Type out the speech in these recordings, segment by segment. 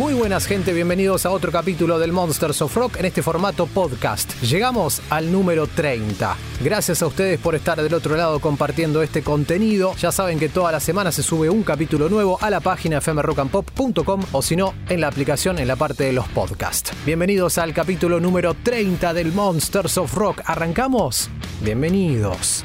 Muy buenas gente, bienvenidos a otro capítulo del Monsters of Rock en este formato podcast. Llegamos al número 30. Gracias a ustedes por estar del otro lado compartiendo este contenido. Ya saben que toda la semana se sube un capítulo nuevo a la página fmrockandpop.com o si no, en la aplicación en la parte de los podcasts. Bienvenidos al capítulo número 30 del Monsters of Rock. ¿Arrancamos? Bienvenidos.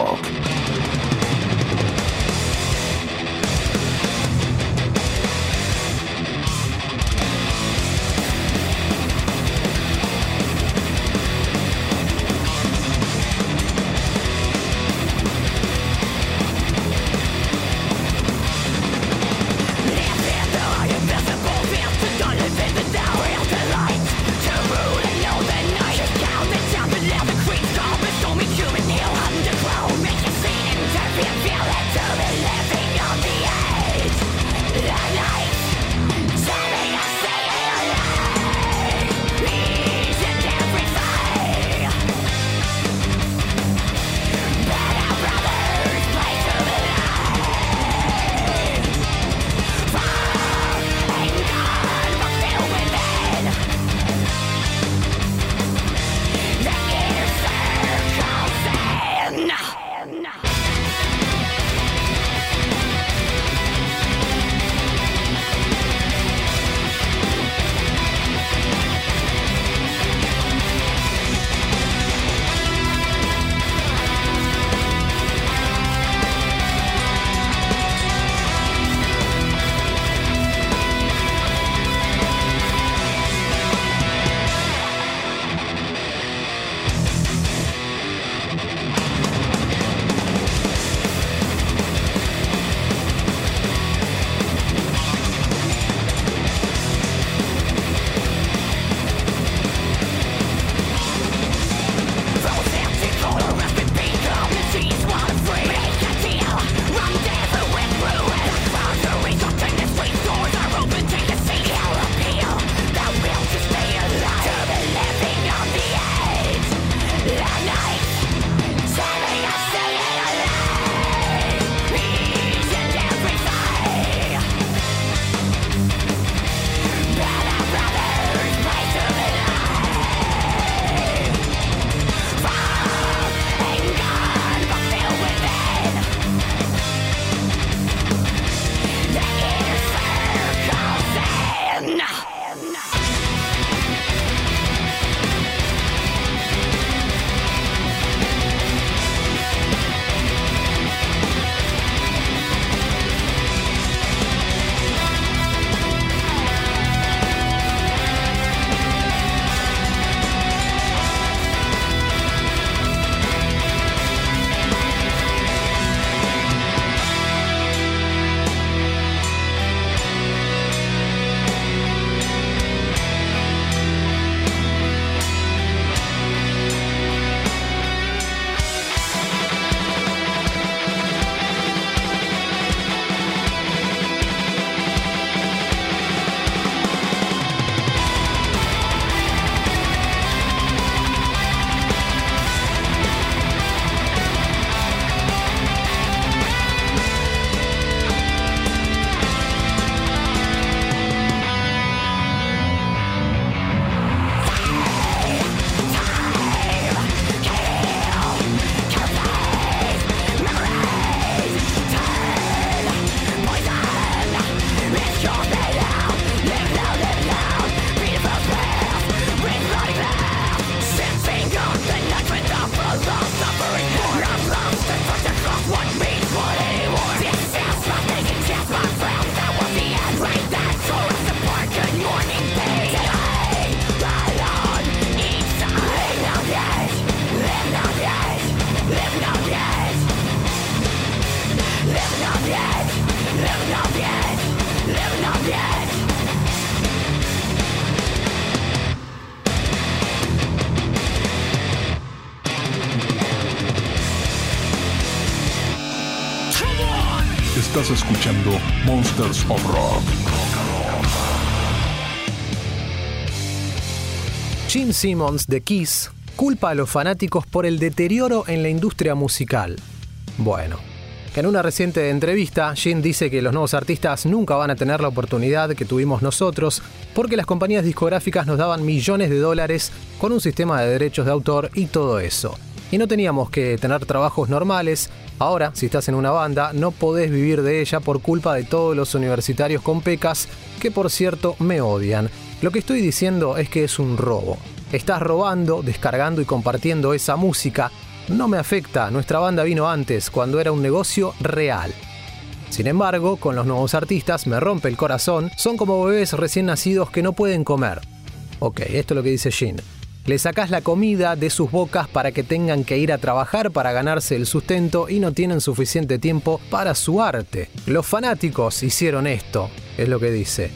Monsters. Gene Simmons de Kiss culpa a los fanáticos por el deterioro en la industria musical. Bueno, en una reciente entrevista, Gene dice que los nuevos artistas nunca van a tener la oportunidad que tuvimos nosotros porque las compañías discográficas nos daban millones de dólares con un sistema de derechos de autor y todo eso. Y no teníamos que tener trabajos normales. Ahora, si estás en una banda, no podés vivir de ella por culpa de todos los universitarios con pecas, que por cierto me odian. Lo que estoy diciendo es que es un robo. estás robando, descargando y compartiendo esa música. No me afecta, nuestra banda vino antes, cuando era un negocio real. Sin embargo, con los nuevos artistas me rompe el corazón, son como bebés recién nacidos que no pueden comer. Ok, esto es lo que dice Jin. Le sacás la comida de sus bocas para que tengan que ir a trabajar para ganarse el sustento y no tienen suficiente tiempo para su arte. Los fanáticos hicieron esto, es lo que dice.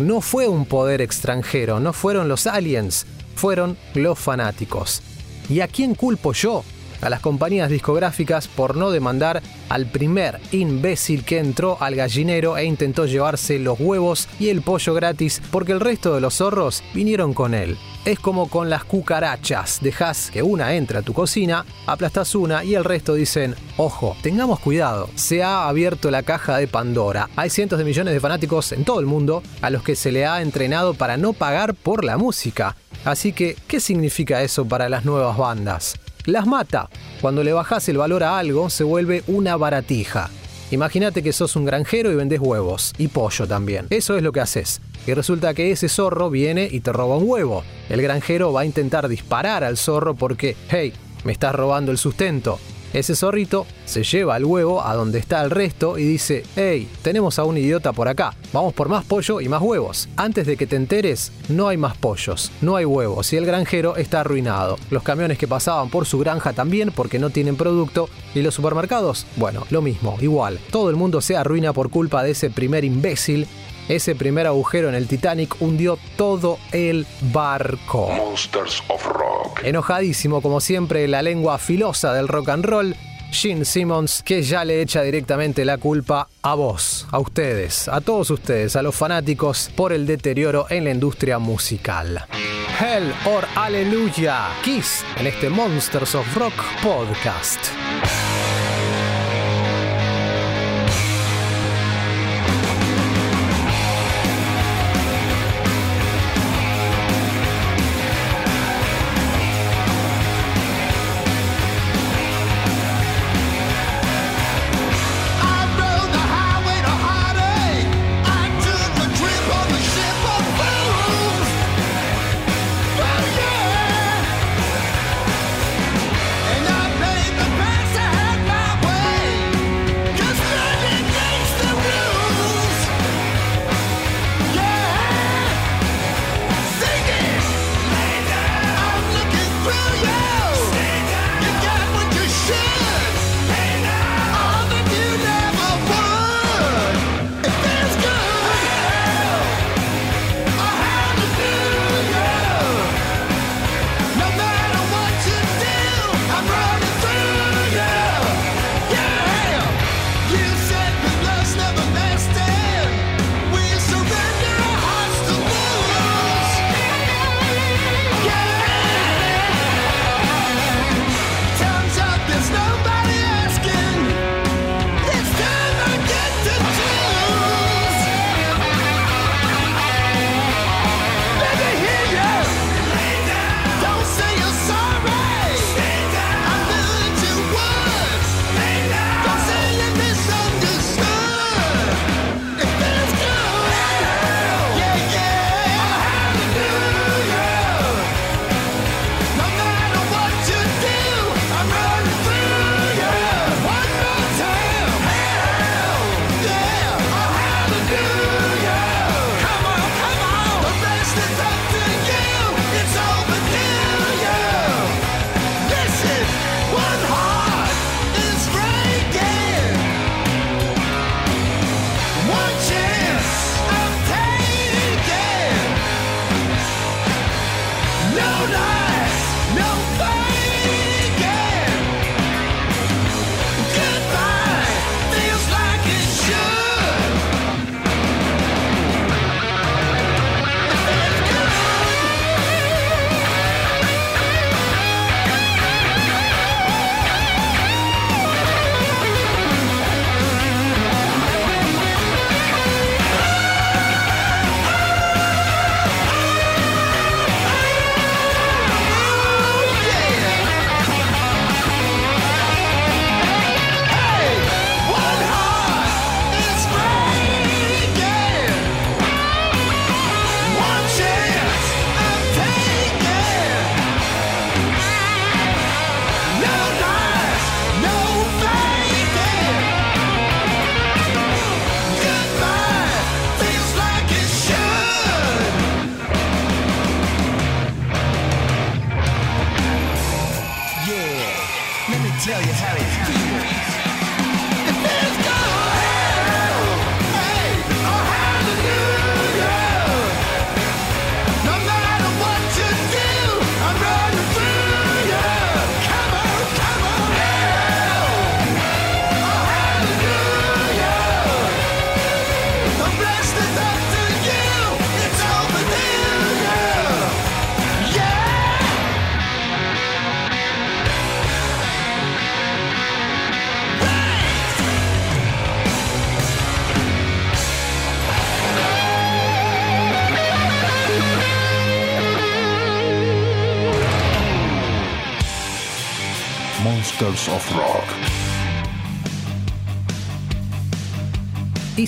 No fue un poder extranjero, no fueron los aliens, fueron los fanáticos. ¿Y a quién culpo yo? A las compañías discográficas por no demandar al primer imbécil que entró al gallinero e intentó llevarse los huevos y el pollo gratis porque el resto de los zorros vinieron con él. Es como con las cucarachas, dejas que una entre a tu cocina, aplastas una y el resto dicen, ojo, tengamos cuidado, se ha abierto la caja de Pandora. Hay cientos de millones de fanáticos en todo el mundo a los que se le ha entrenado para no pagar por la música. Así que, ¿qué significa eso para las nuevas bandas? Las mata. Cuando le bajas el valor a algo, se vuelve una baratija. Imagínate que sos un granjero y vendes huevos, y pollo también. Eso es lo que haces. Y resulta que ese zorro viene y te roba un huevo. El granjero va a intentar disparar al zorro porque, hey, me estás robando el sustento. Ese zorrito se lleva el huevo a donde está el resto y dice, hey, tenemos a un idiota por acá, vamos por más pollo y más huevos. Antes de que te enteres, no hay más pollos, no hay huevos y el granjero está arruinado. Los camiones que pasaban por su granja también porque no tienen producto y los supermercados, bueno, lo mismo, igual. Todo el mundo se arruina por culpa de ese primer imbécil ese primer agujero en el Titanic hundió todo el barco. Monsters of Rock. Enojadísimo como siempre, la lengua filosa del rock and roll, Gene Simmons, que ya le echa directamente la culpa a vos, a ustedes, a todos ustedes, a los fanáticos, por el deterioro en la industria musical. Hell or Hallelujah, Kiss en este Monsters of Rock podcast.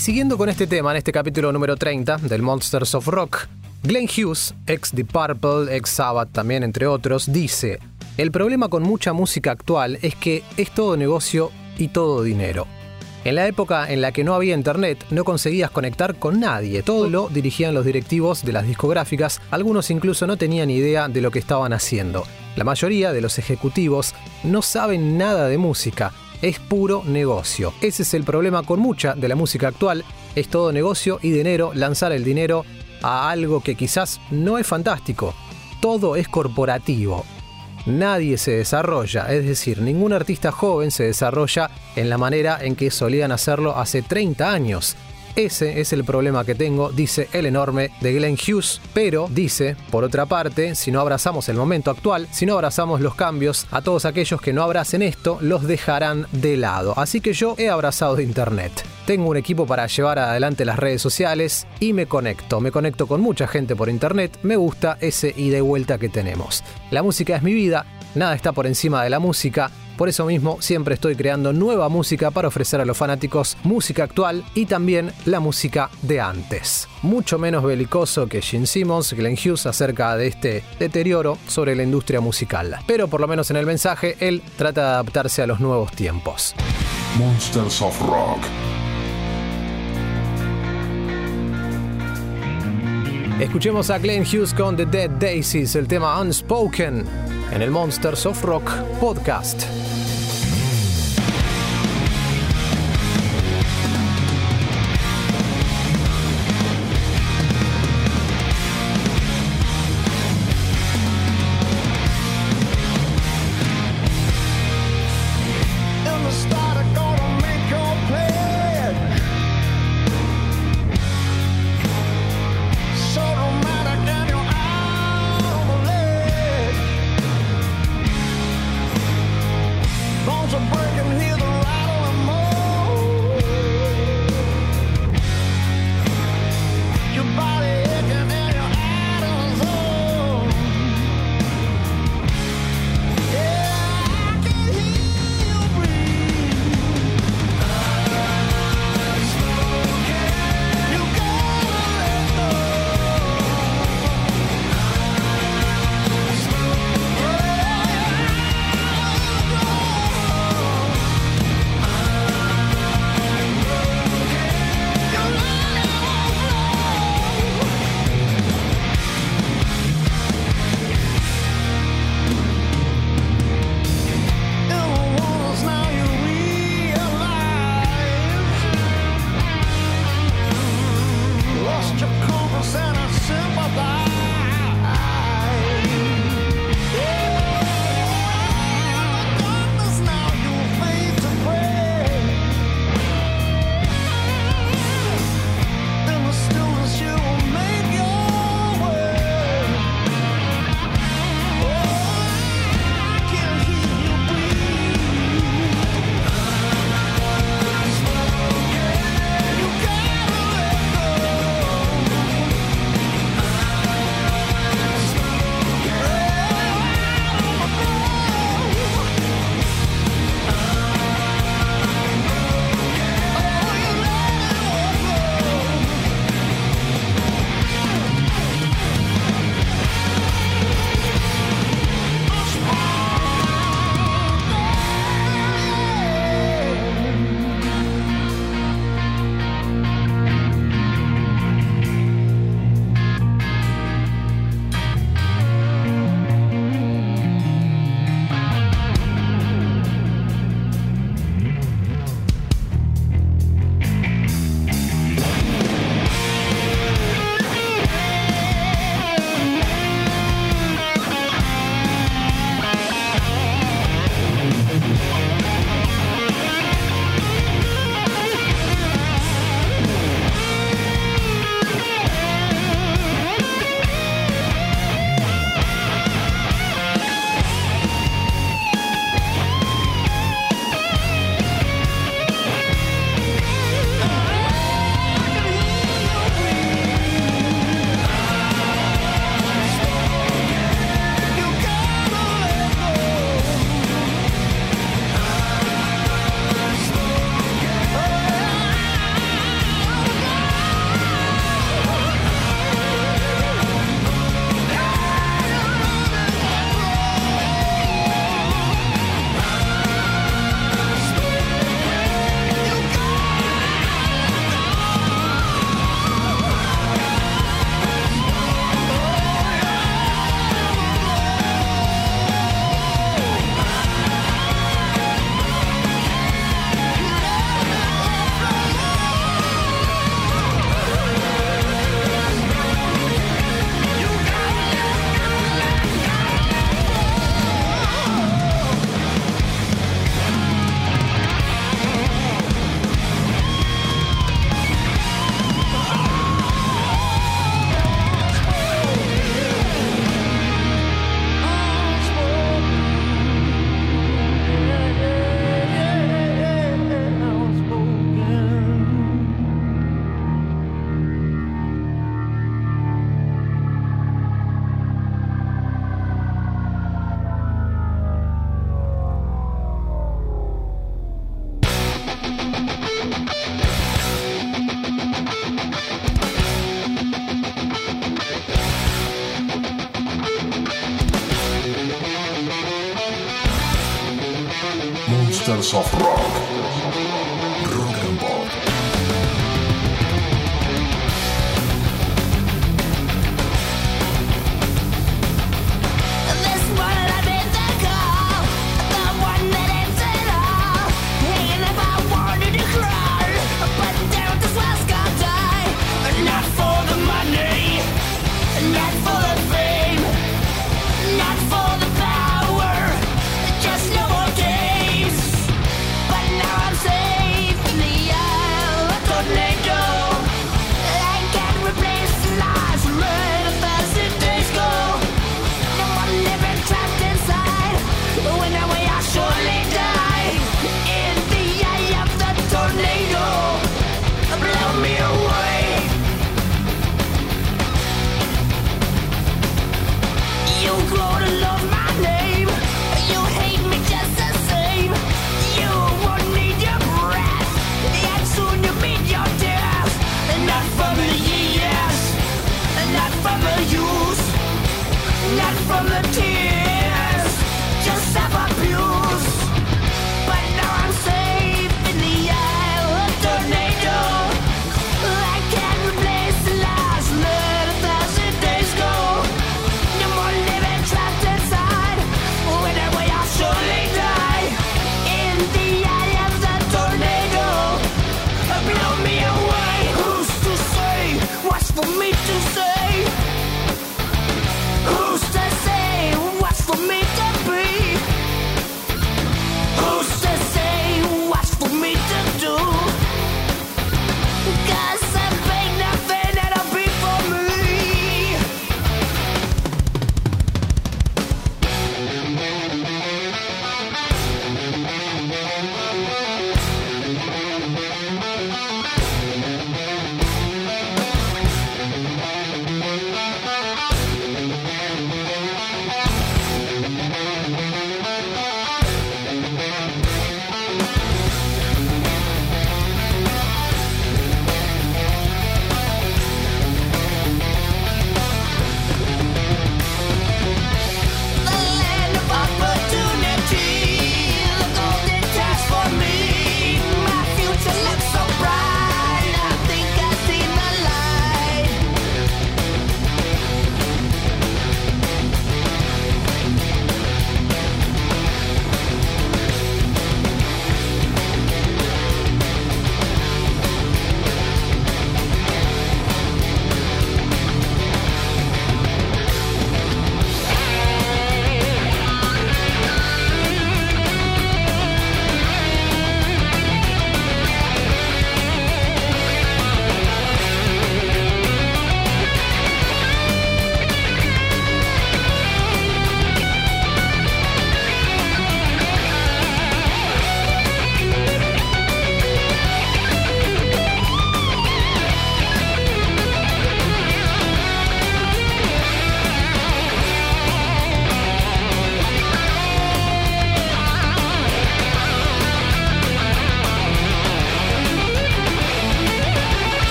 Siguiendo con este tema en este capítulo número 30 del Monsters of Rock, Glenn Hughes, ex The Purple, ex Sabbath también entre otros, dice, el problema con mucha música actual es que es todo negocio y todo dinero. En la época en la que no había internet, no conseguías conectar con nadie, todo lo dirigían los directivos de las discográficas, algunos incluso no tenían idea de lo que estaban haciendo. La mayoría de los ejecutivos no saben nada de música, es puro negocio. Ese es el problema con mucha de la música actual, es todo negocio y dinero, lanzar el dinero a algo que quizás no es fantástico. Todo es corporativo. Nadie se desarrolla, es decir, ningún artista joven se desarrolla en la manera en que solían hacerlo hace 30 años. Ese es el problema que tengo, dice el enorme de Glenn Hughes, pero dice, por otra parte, si no abrazamos el momento actual, si no abrazamos los cambios, a todos aquellos que no abracen esto, los dejarán de lado. Así que yo he abrazado Internet. Tengo un equipo para llevar adelante las redes sociales y me conecto. Me conecto con mucha gente por internet. Me gusta ese ida y vuelta que tenemos. La música es mi vida, nada está por encima de la música. Por eso mismo siempre estoy creando nueva música para ofrecer a los fanáticos música actual y también la música de antes. Mucho menos belicoso que Gene Simmons, Glenn Hughes acerca de este deterioro sobre la industria musical. Pero por lo menos en el mensaje él trata de adaptarse a los nuevos tiempos. Monsters of Rock. Escuchemos a Glenn Hughes con The Dead Daisies, el tema Unspoken, en el Monsters of Rock podcast.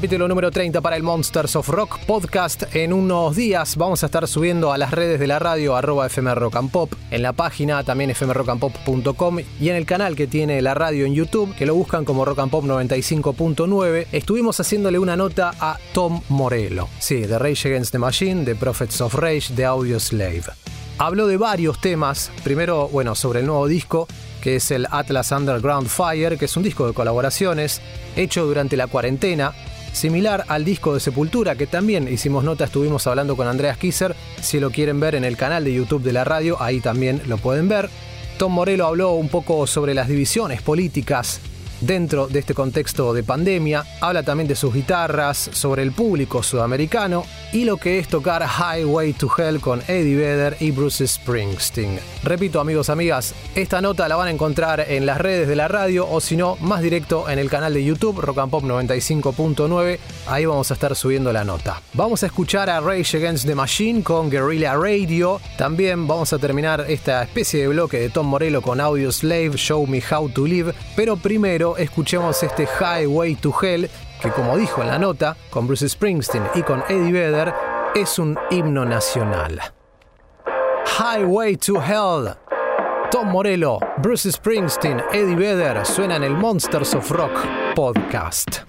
Capítulo número 30 para el Monsters of Rock podcast. En unos días vamos a estar subiendo a las redes de la radio arroba FM Rock and Pop, en la página también fmrockandpop.com y en el canal que tiene la radio en YouTube, que lo buscan como Rock and Pop 95.9. Estuvimos haciéndole una nota a Tom Morello, sí, de Rage Against the Machine, de Prophets of Rage, de Audio Slave. Habló de varios temas, primero, bueno, sobre el nuevo disco, que es el Atlas Underground Fire, que es un disco de colaboraciones hecho durante la cuarentena, similar al disco de Sepultura, que también hicimos nota, estuvimos hablando con Andreas Kisser, si lo quieren ver en el canal de YouTube de la radio, ahí también lo pueden ver. Tom Morello habló un poco sobre las divisiones políticas dentro de este contexto de pandemia, habla también de sus guitarras, sobre el público sudamericano y lo que es tocar Highway to Hell con Eddie Vedder y Bruce Springsteen. Repito amigos, amigas, esta nota la van a encontrar en las redes de la radio o si no, más directo en el canal de YouTube Rock and Pop 95.9, ahí vamos a estar subiendo la nota. Vamos a escuchar a Rage Against the Machine con Guerrilla Radio, también vamos a terminar esta especie de bloque de Tom Morello con Audio Slave, Show Me How to Live, pero primero escuchemos este Highway to Hell que como dijo en la nota, con Bruce Springsteen y con Eddie Vedder, es un himno nacional. Highway to Hell. Tom Morello, Bruce Springsteen, Eddie Vedder suenan en el Monsters of Rock podcast.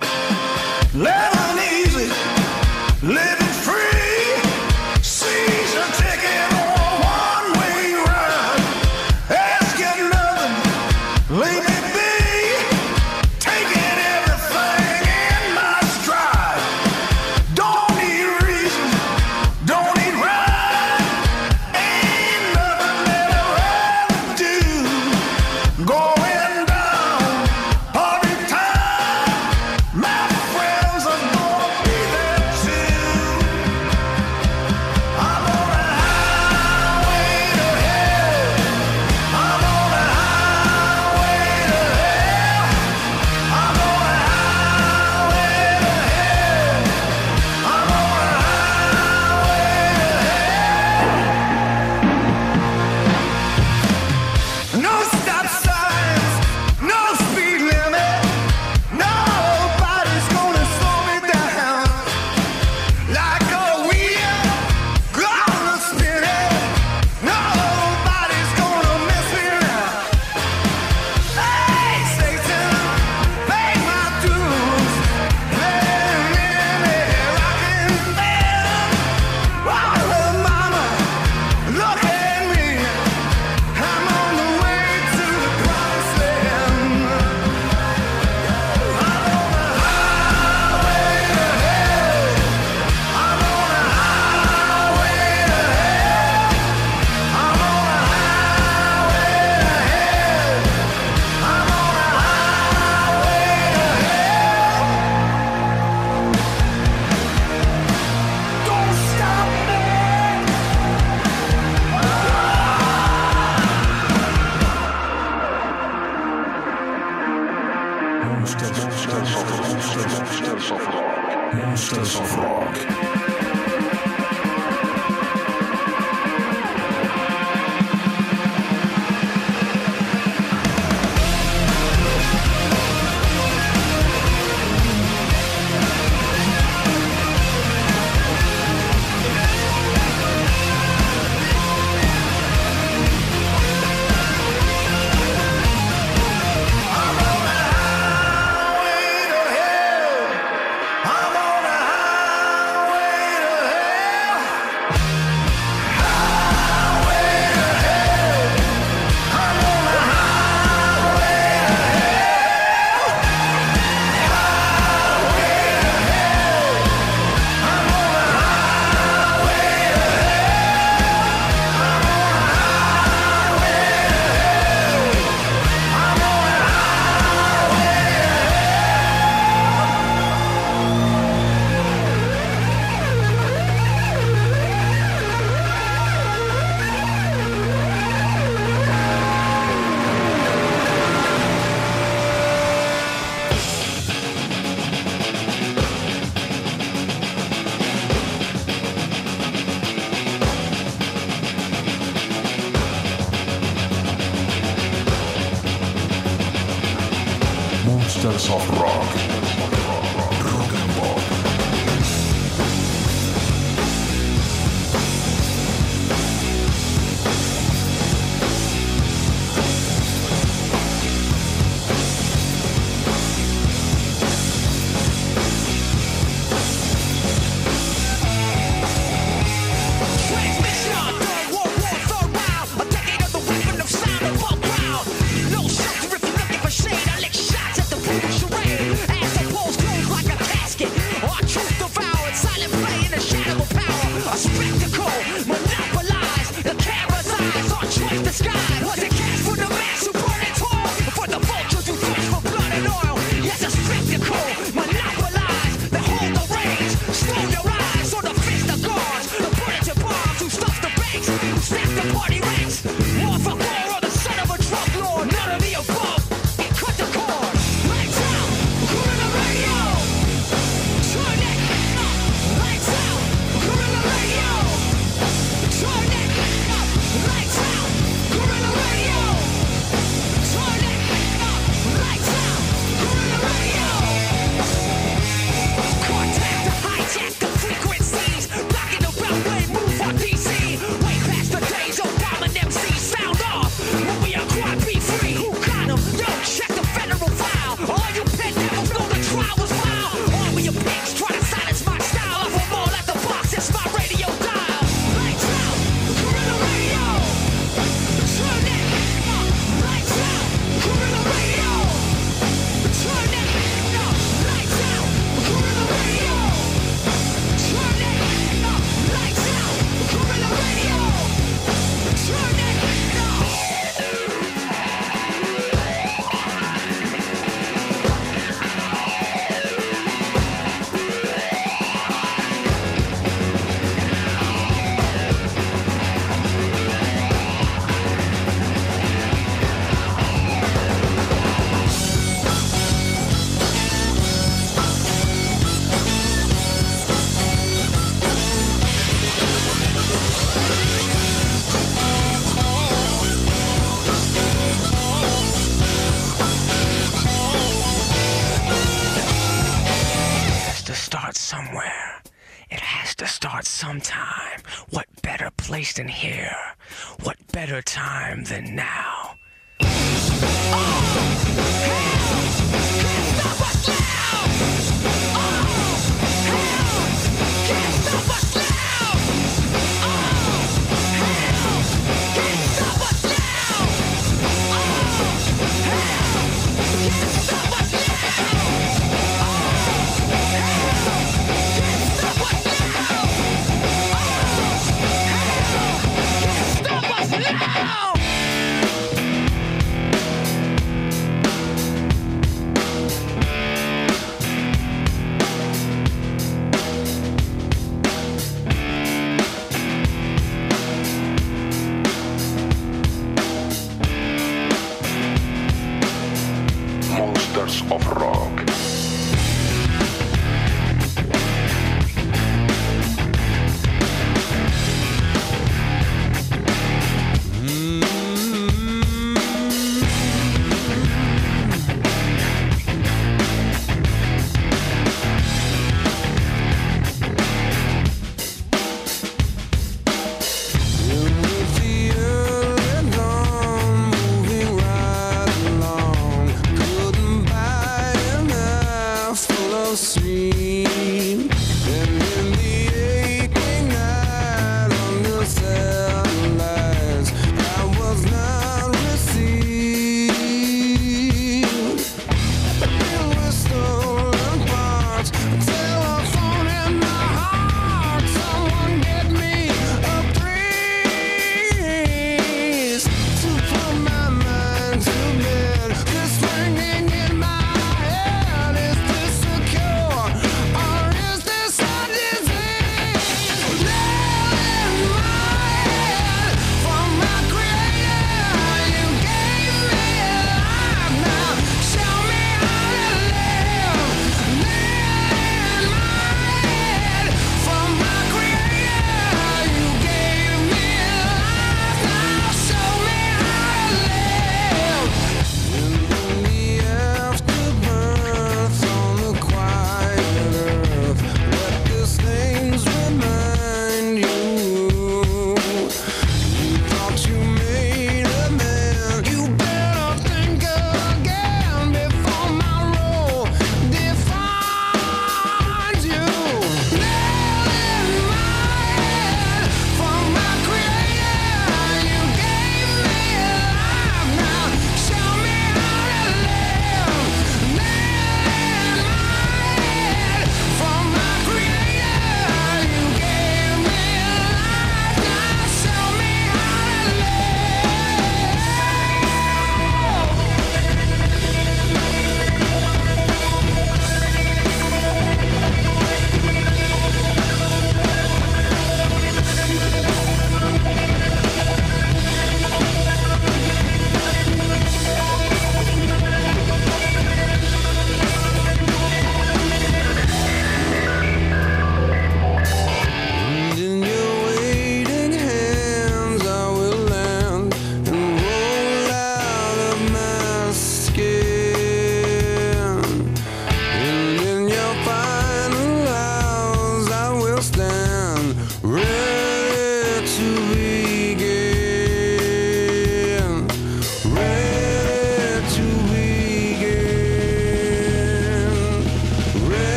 Monsters of Rock. Rock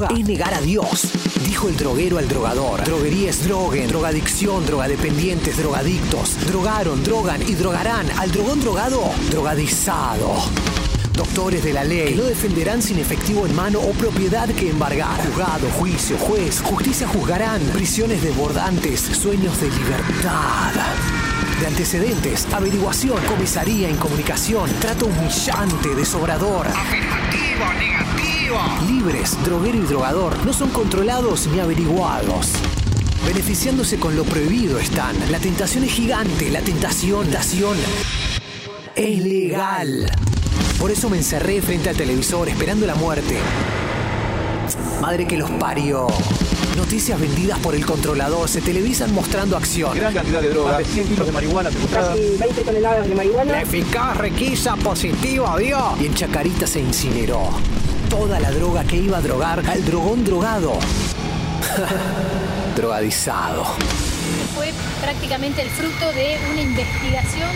droga es negar a Dios, dijo el droguero al drogador. Droguería es droguen, drogadicción, drogadependientes, drogadictos. Drogaron, drogan y drogarán al drogón drogado, drogadizado. Doctores de la ley que no defenderán sin efectivo en mano o propiedad que embargar. Juzgado, juicio, juez, justicia juzgarán. Prisiones desbordantes, sueños de libertad. De antecedentes, averiguación, comisaría, incomunicación, trato humillante, desobrador. Libres, droguero y drogador, no son controlados ni averiguados. Beneficiándose con lo prohibido están. La tentación es gigante, la tentación, tentación es legal. Por eso me encerré frente al televisor esperando la muerte. Madre que los parió. Noticias vendidas por el controlador se televisan mostrando acción. Gran cantidad de droga, 100 kilos de marihuana secuestrada. 20 toneladas de marihuana. La eficaz requisa positiva dio. Y en Chacarita se incineró. Toda la droga que iba a drogar al drogón drogado. Drogadizado. Fue prácticamente el fruto de una investigación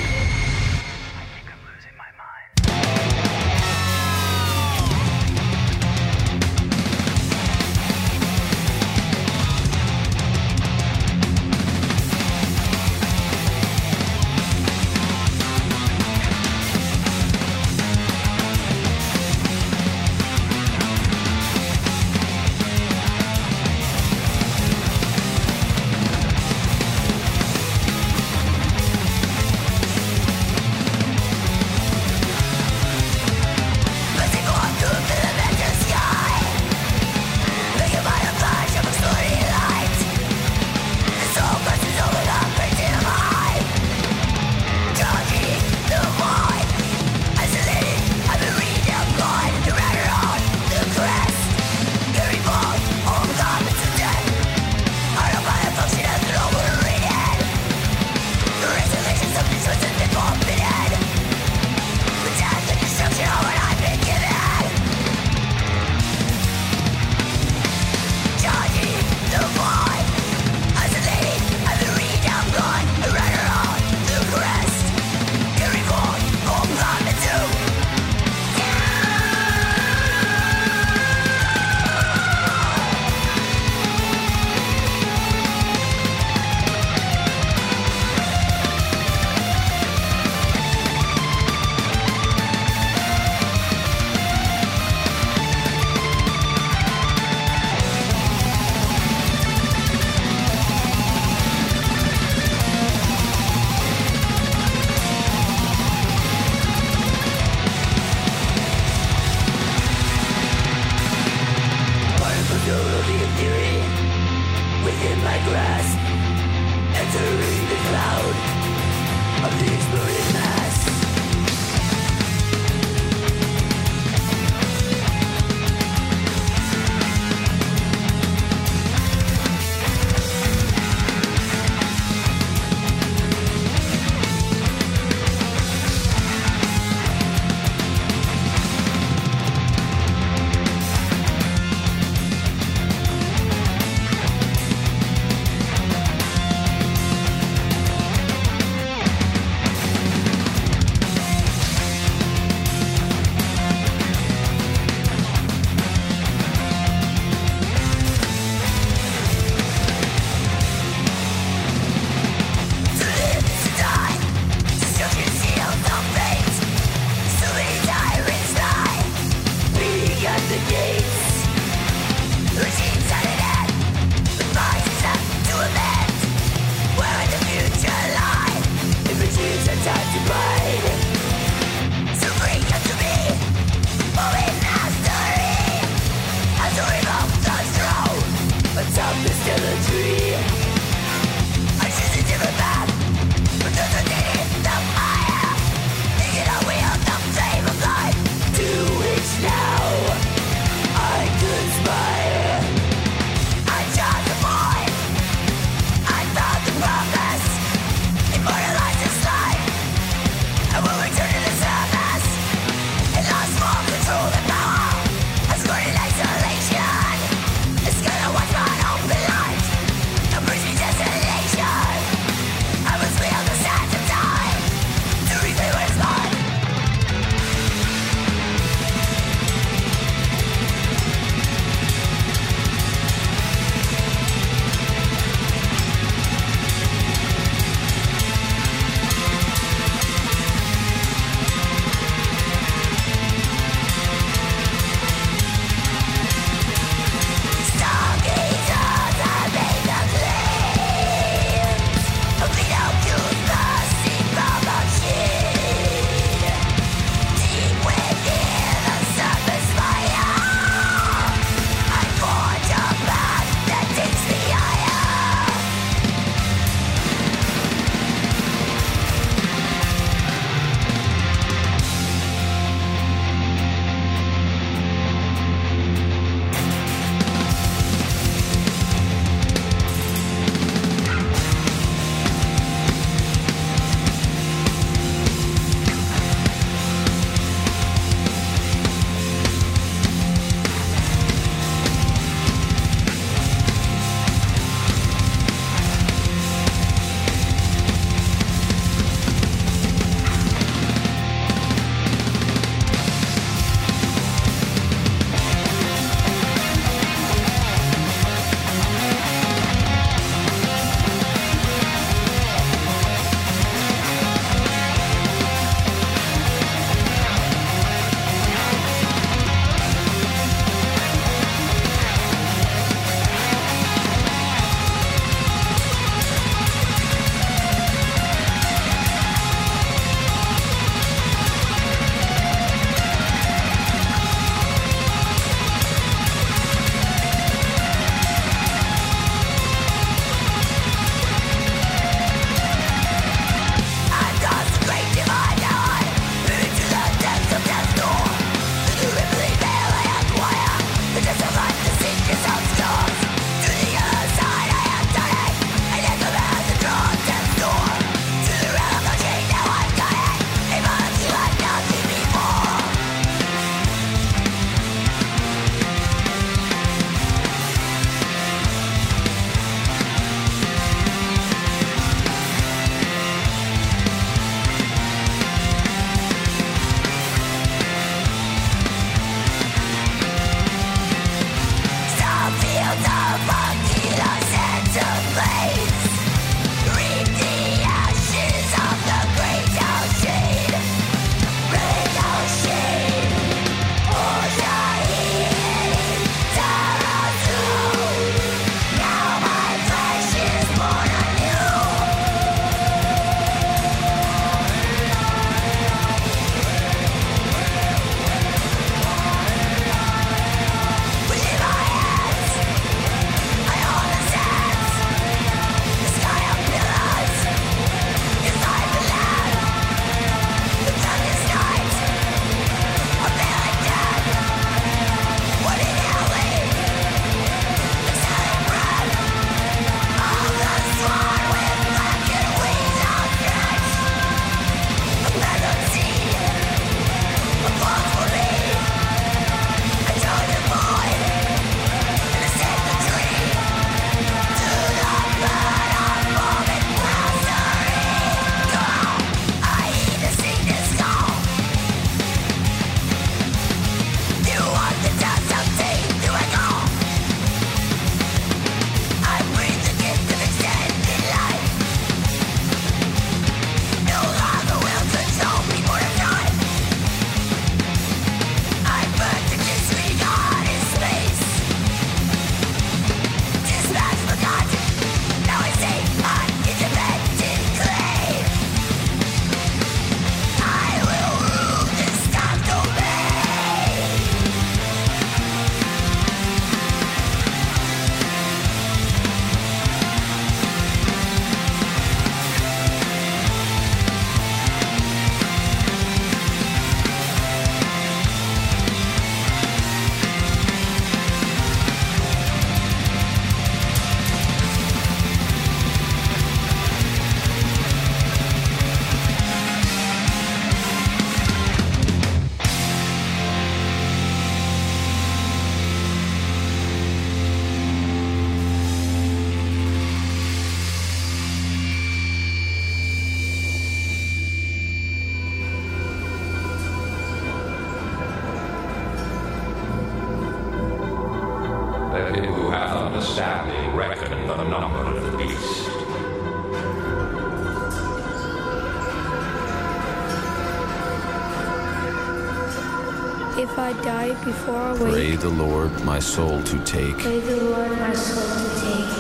the Lord my soul to take. The Lord my soul to take.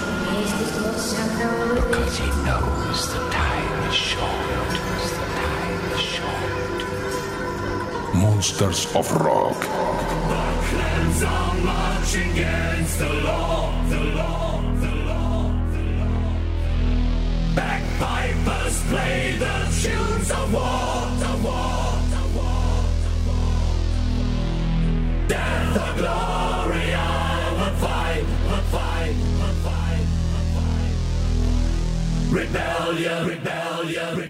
Because he knows the time is short. The time is short. Monsters of Rock. The clans are marching against the law, the law, the law, the law. Backpipers play the tunes of war, the war. rebellion, rebellion. rebellion.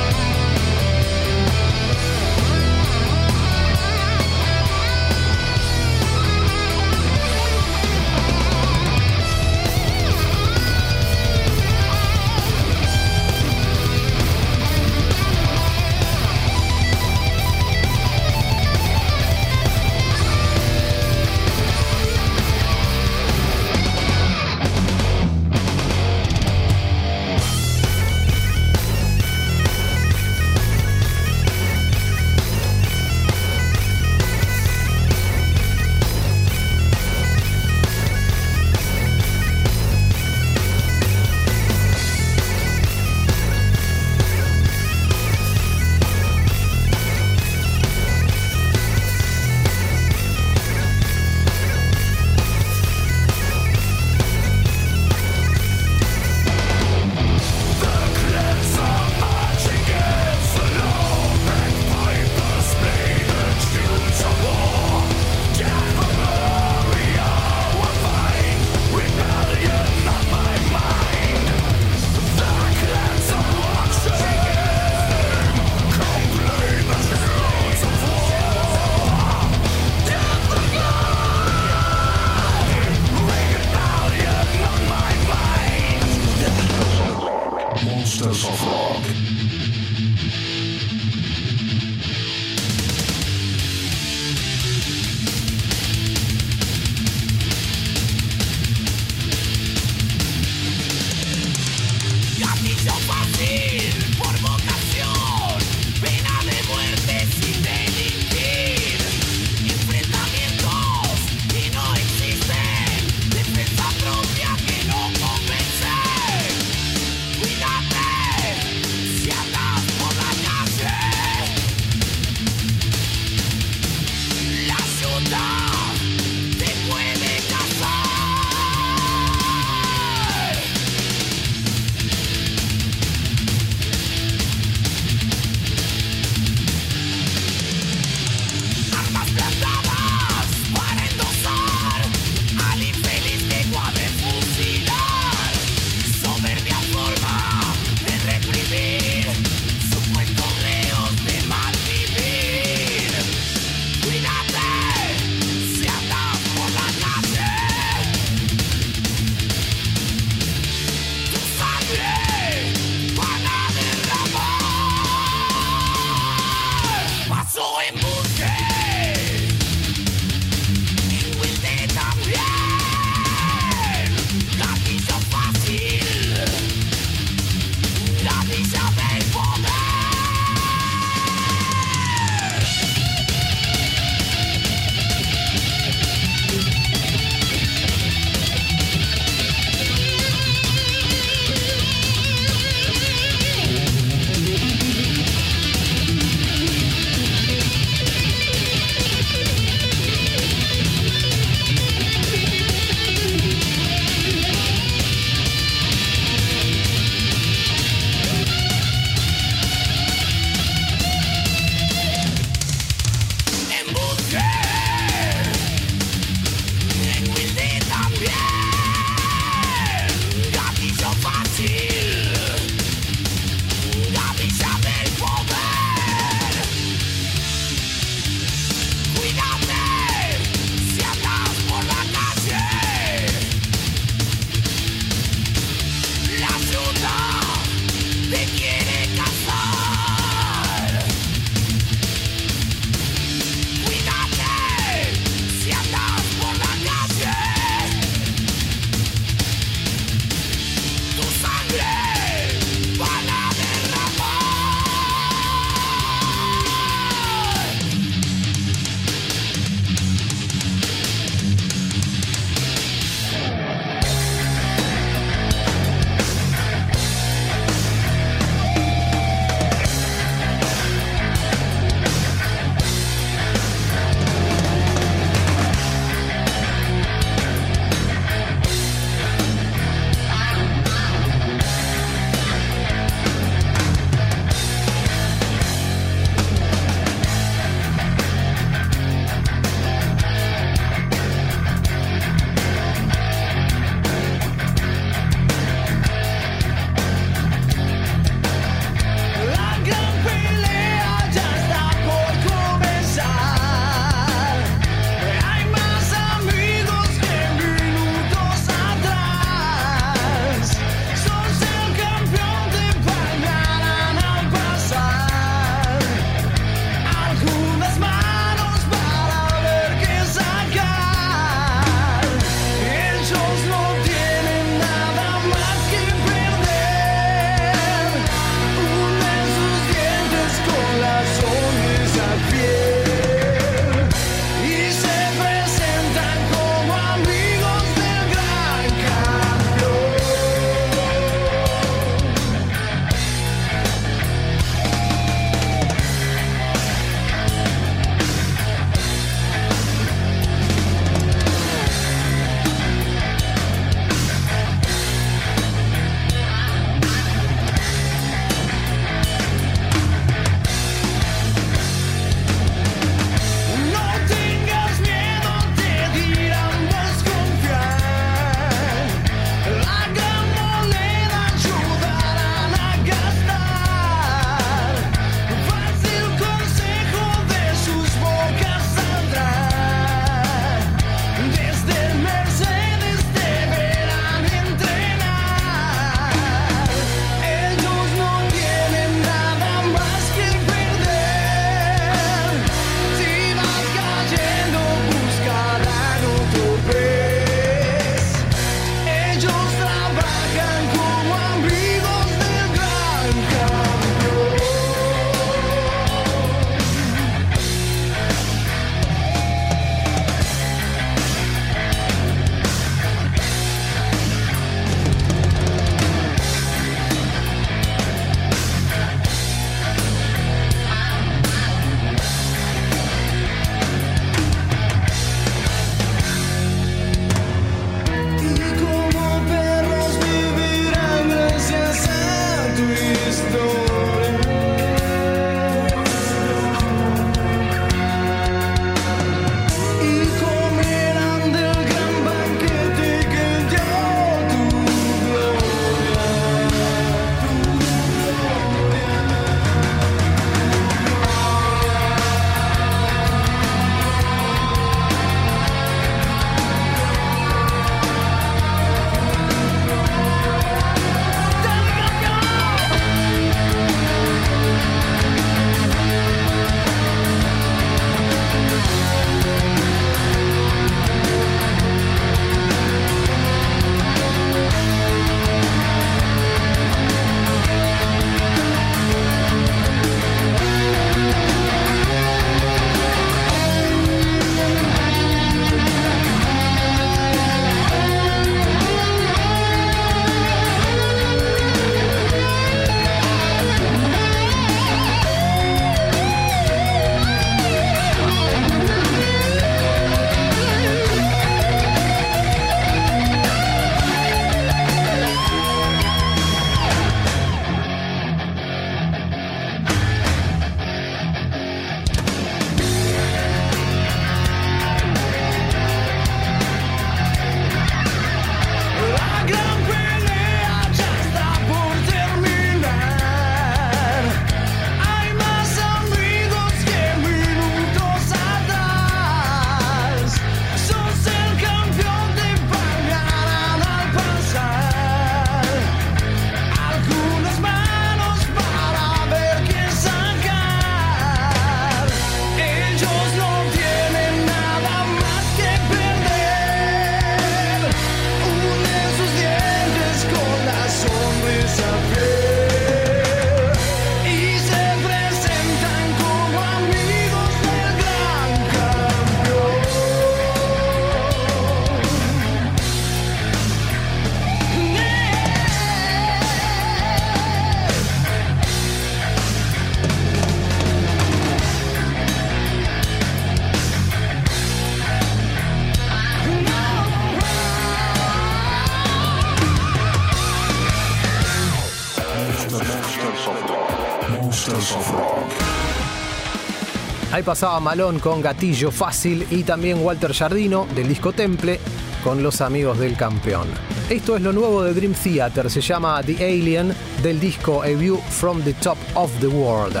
Pasaba Malón con Gatillo Fácil y también Walter Jardino del disco Temple con los amigos del campeón. Esto es lo nuevo de Dream Theater, se llama The Alien del disco A View from the Top of the World.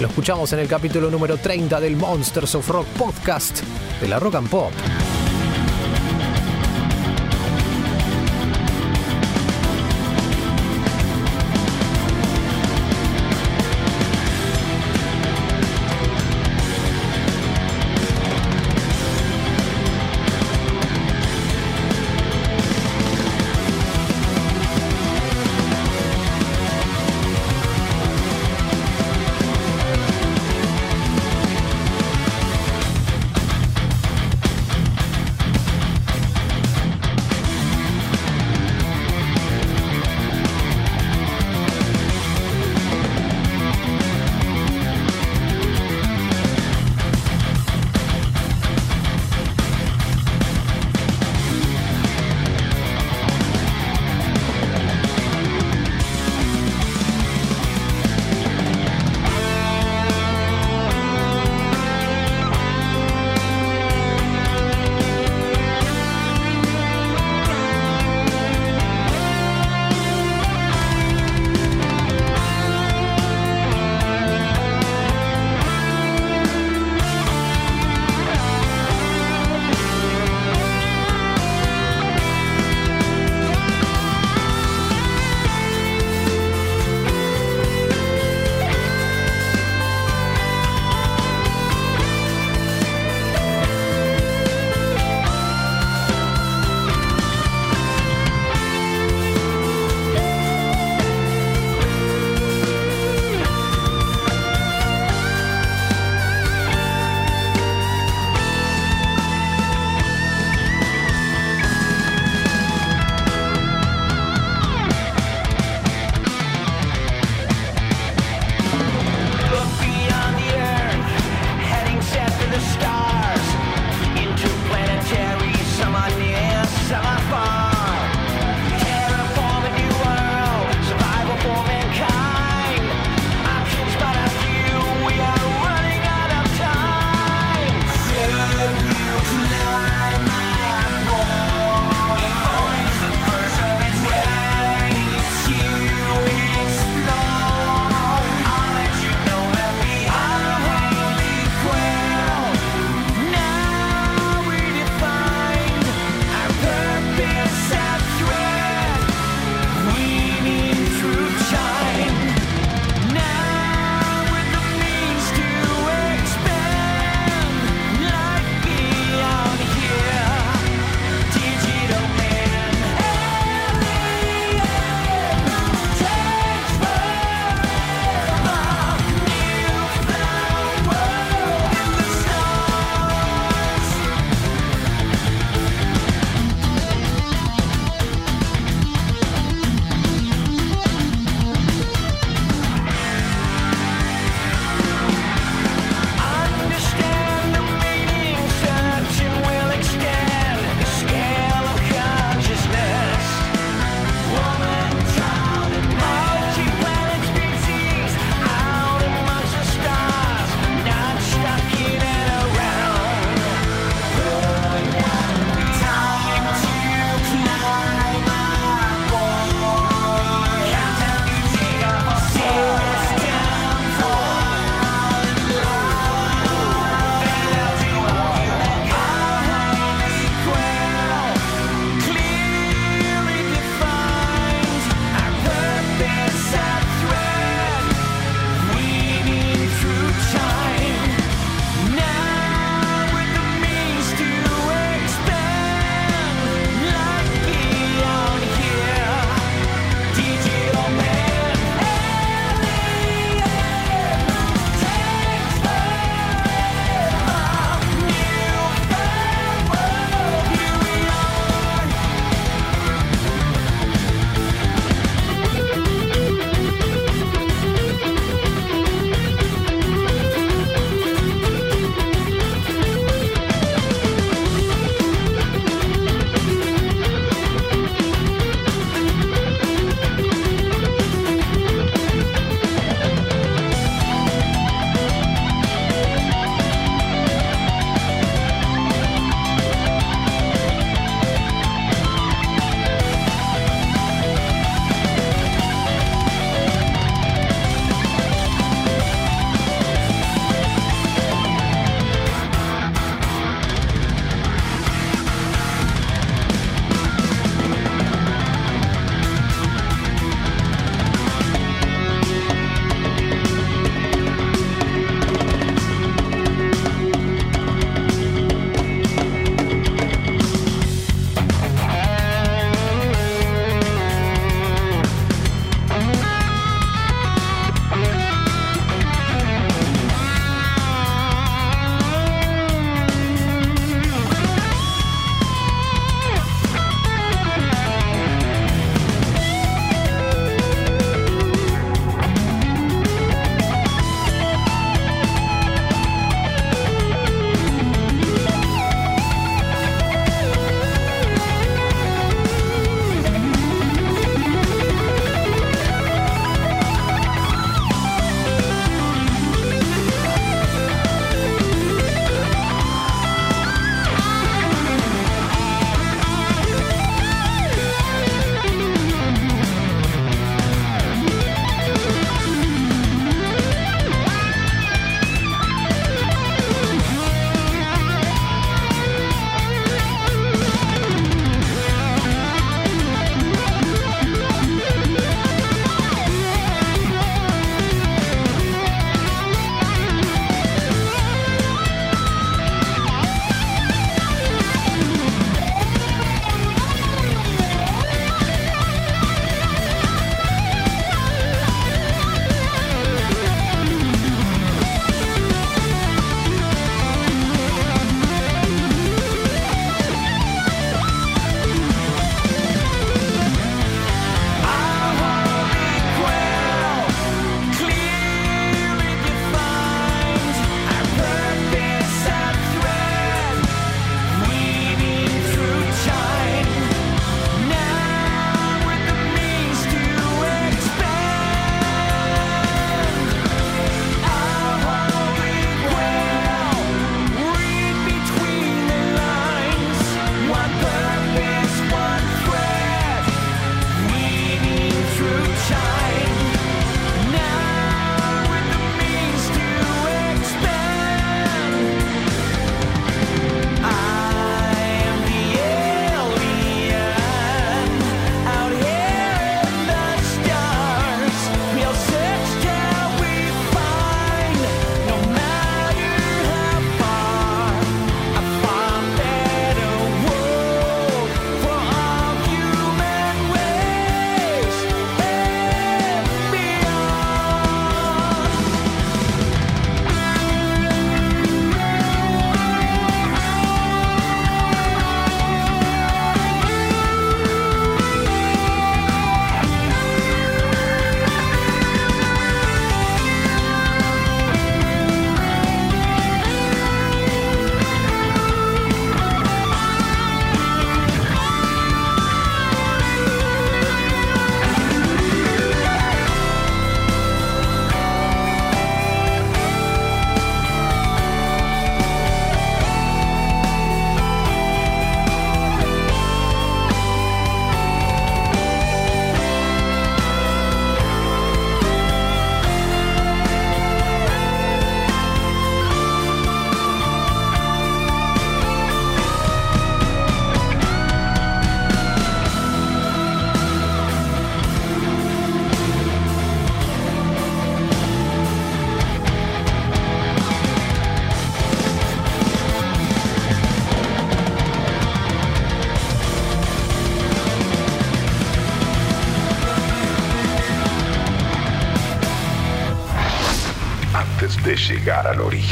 Lo escuchamos en el capítulo número 30 del Monsters of Rock podcast de la Rock and Pop.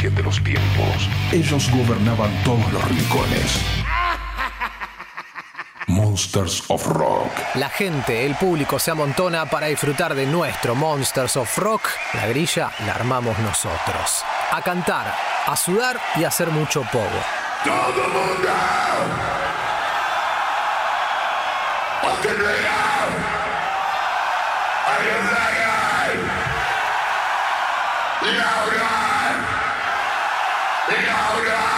De los tiempos. Ellos gobernaban todos los rincones. Monsters of Rock. La gente, el público se amontona para disfrutar de nuestro Monsters of Rock. La grilla la armamos nosotros. A cantar, a sudar y a hacer mucho pogo. ¡Todo mundo! ¡Fucking real! Ricardo Graça.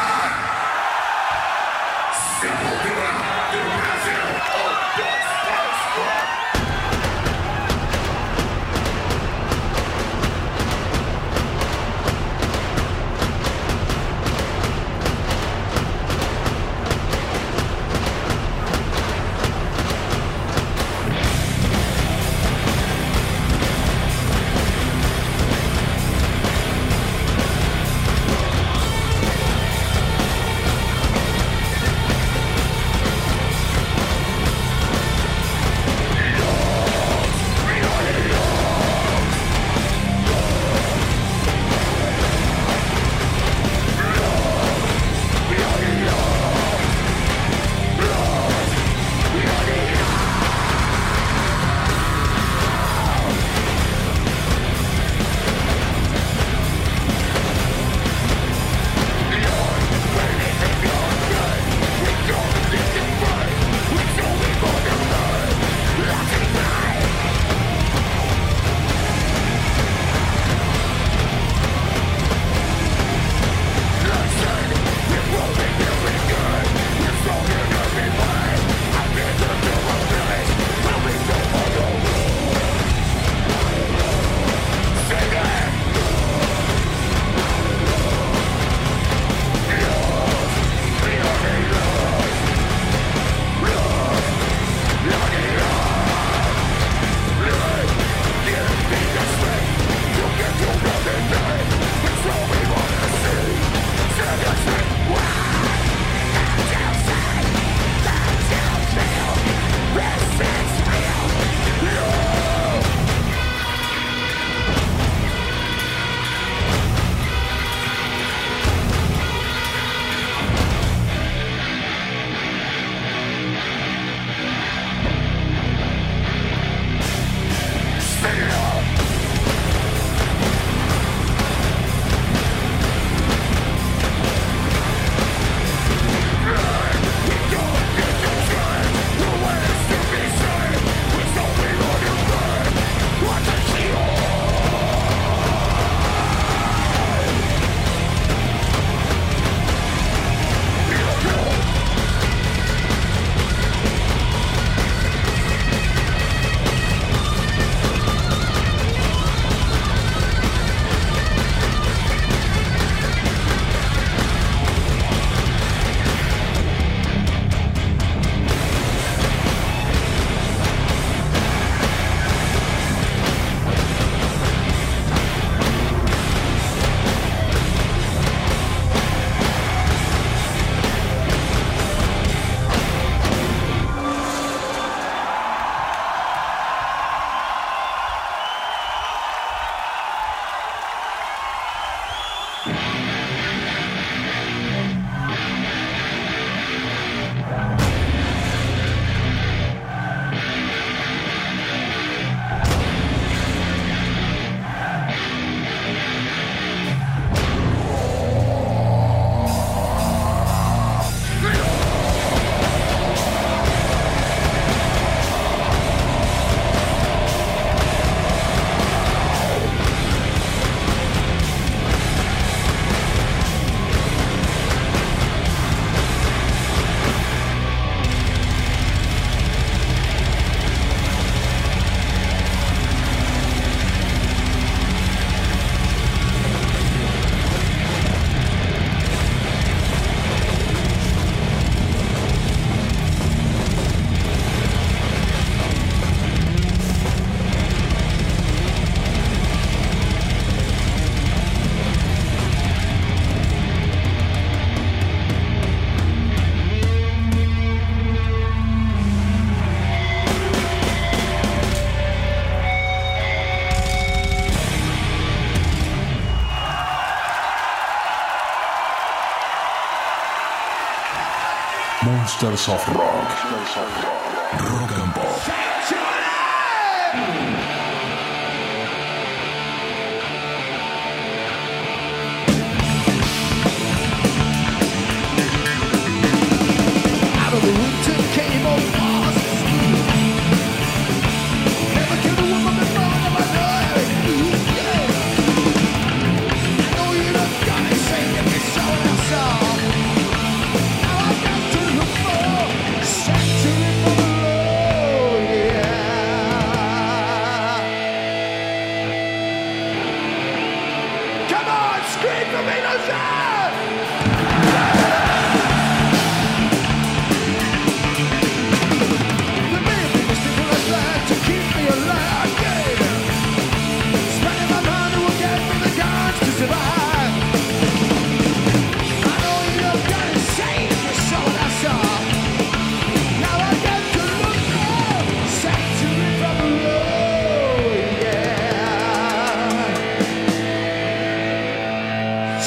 Soft Rock.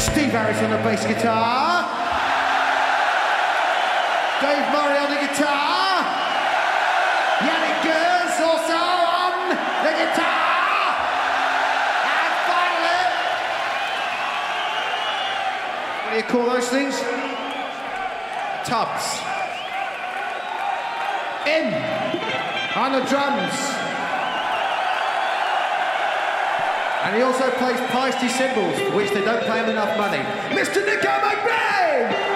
Steve Harris on the bass guitar. Dave Murray on the guitar. Yannick Gers also on the guitar. And finally, what do you call those things? Tubs. In on the drums. And he also plays feisty cymbals, for which they don't pay him enough money. Mr. Nico McBain!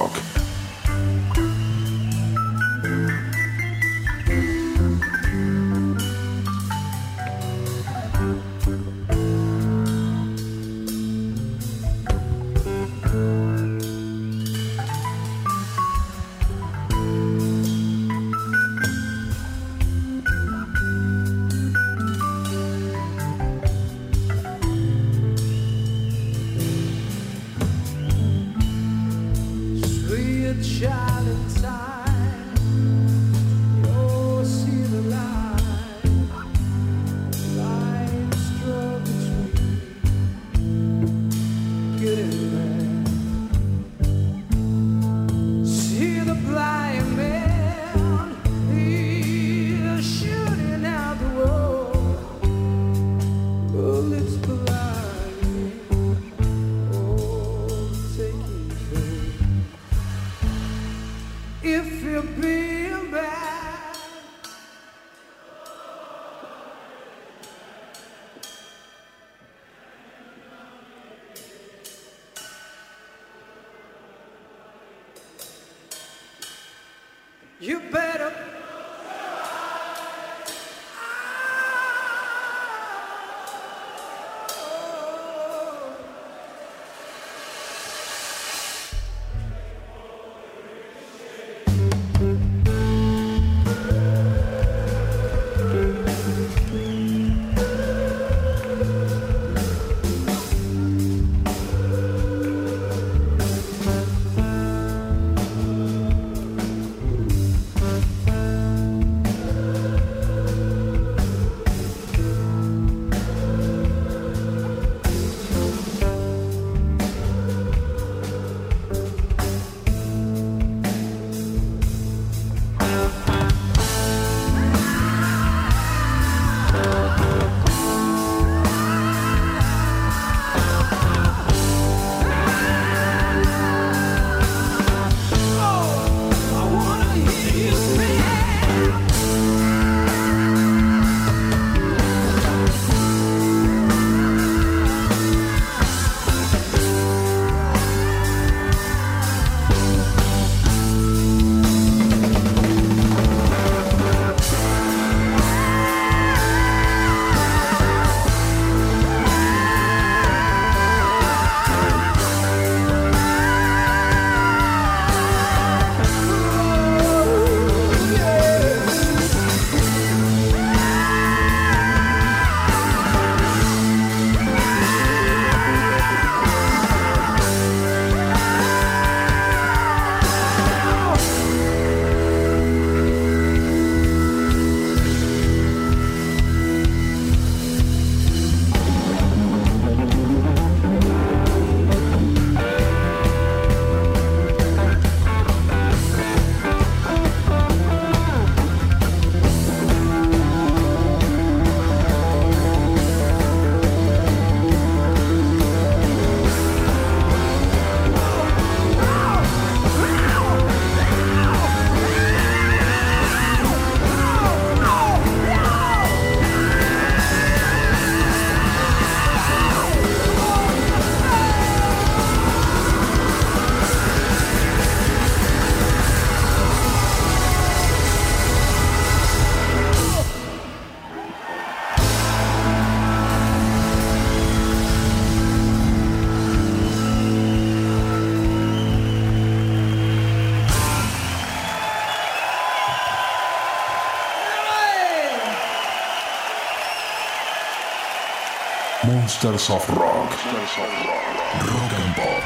Monsters of Rock. Rock and Pop.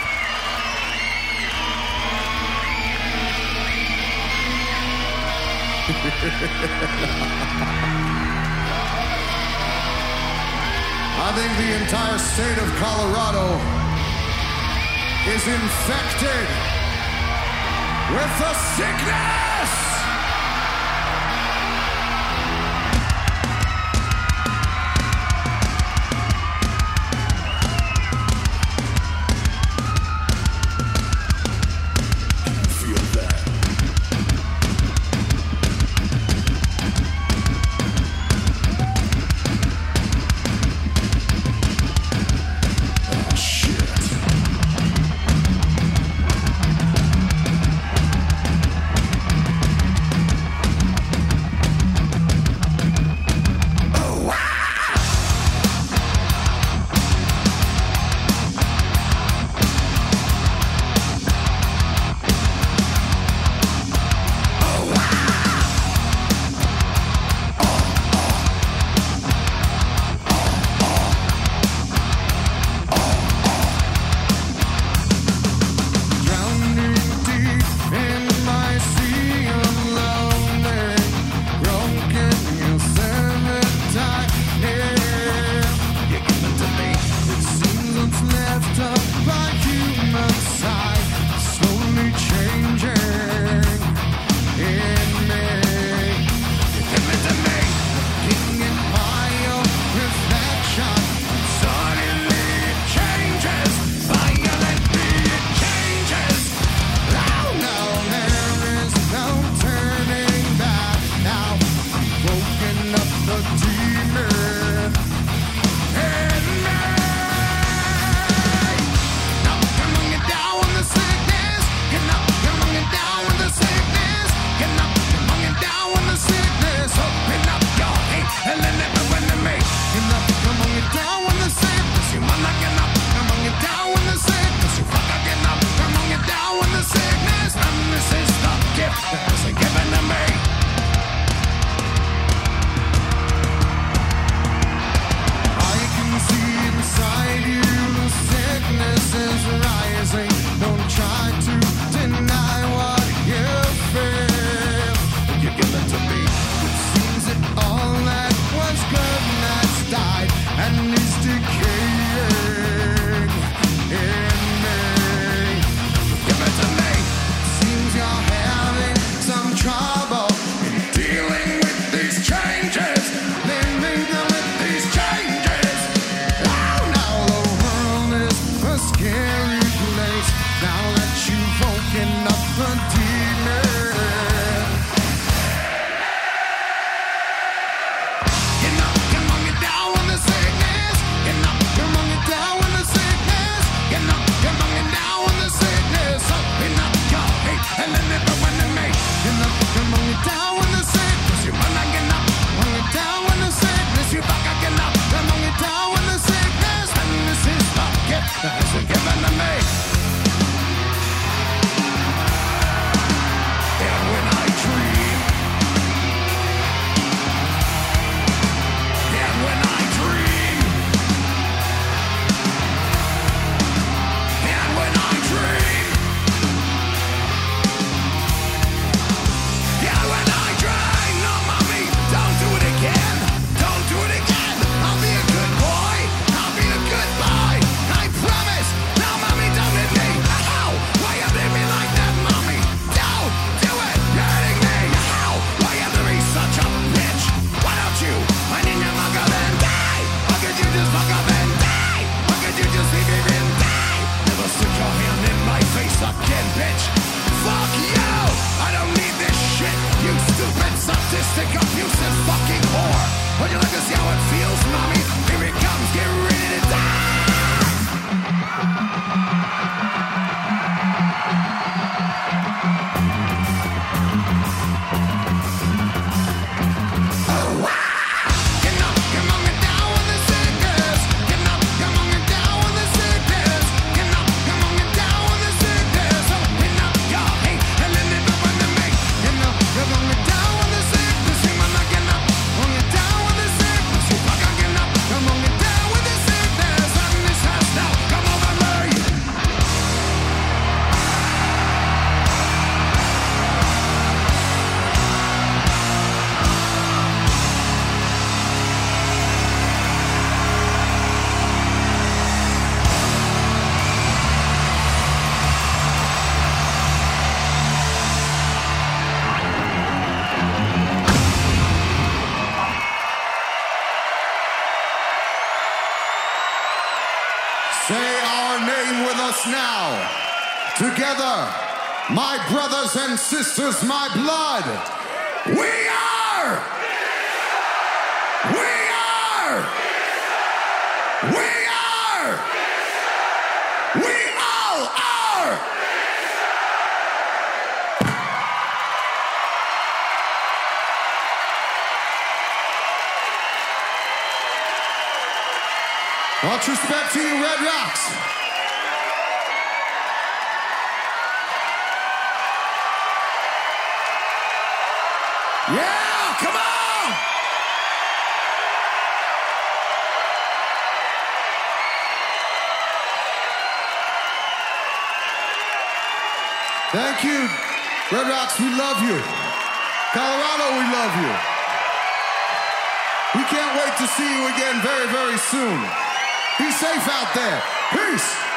I think the entire state of Colorado is infected with the sickness. And sisters, my blood, Thank you, Red Rocks. We love you. Colorado, we love you. We can't wait to see you again very, very soon. Be safe out there. Peace.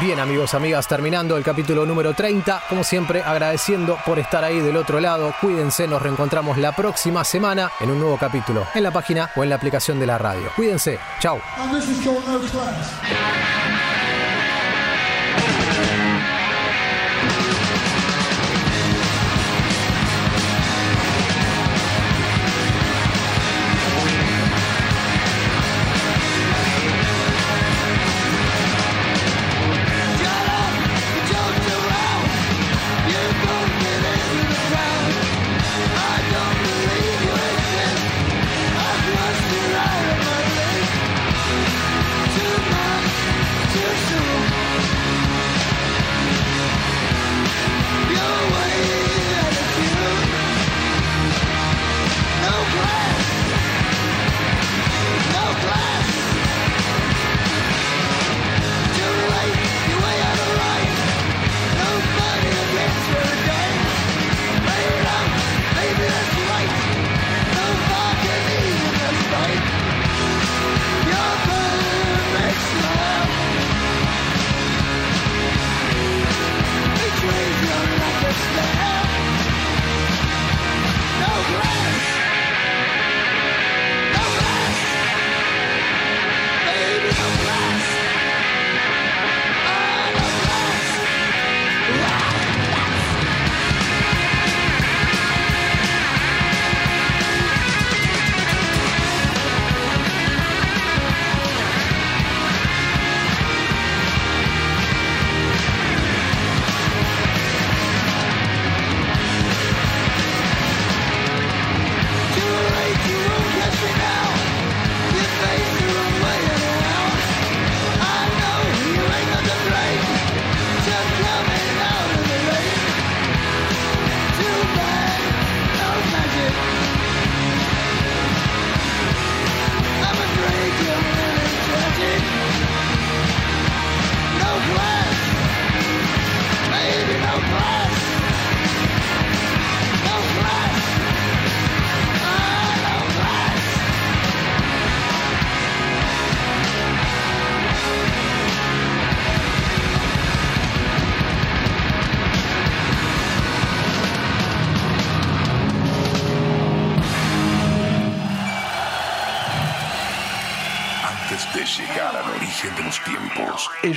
Bien amigos, amigas, terminando el capítulo número 30, como siempre agradeciendo por estar ahí del otro lado, cuídense, nos reencontramos la próxima semana en un nuevo capítulo, en la página o en la aplicación de la radio. Cuídense, chao.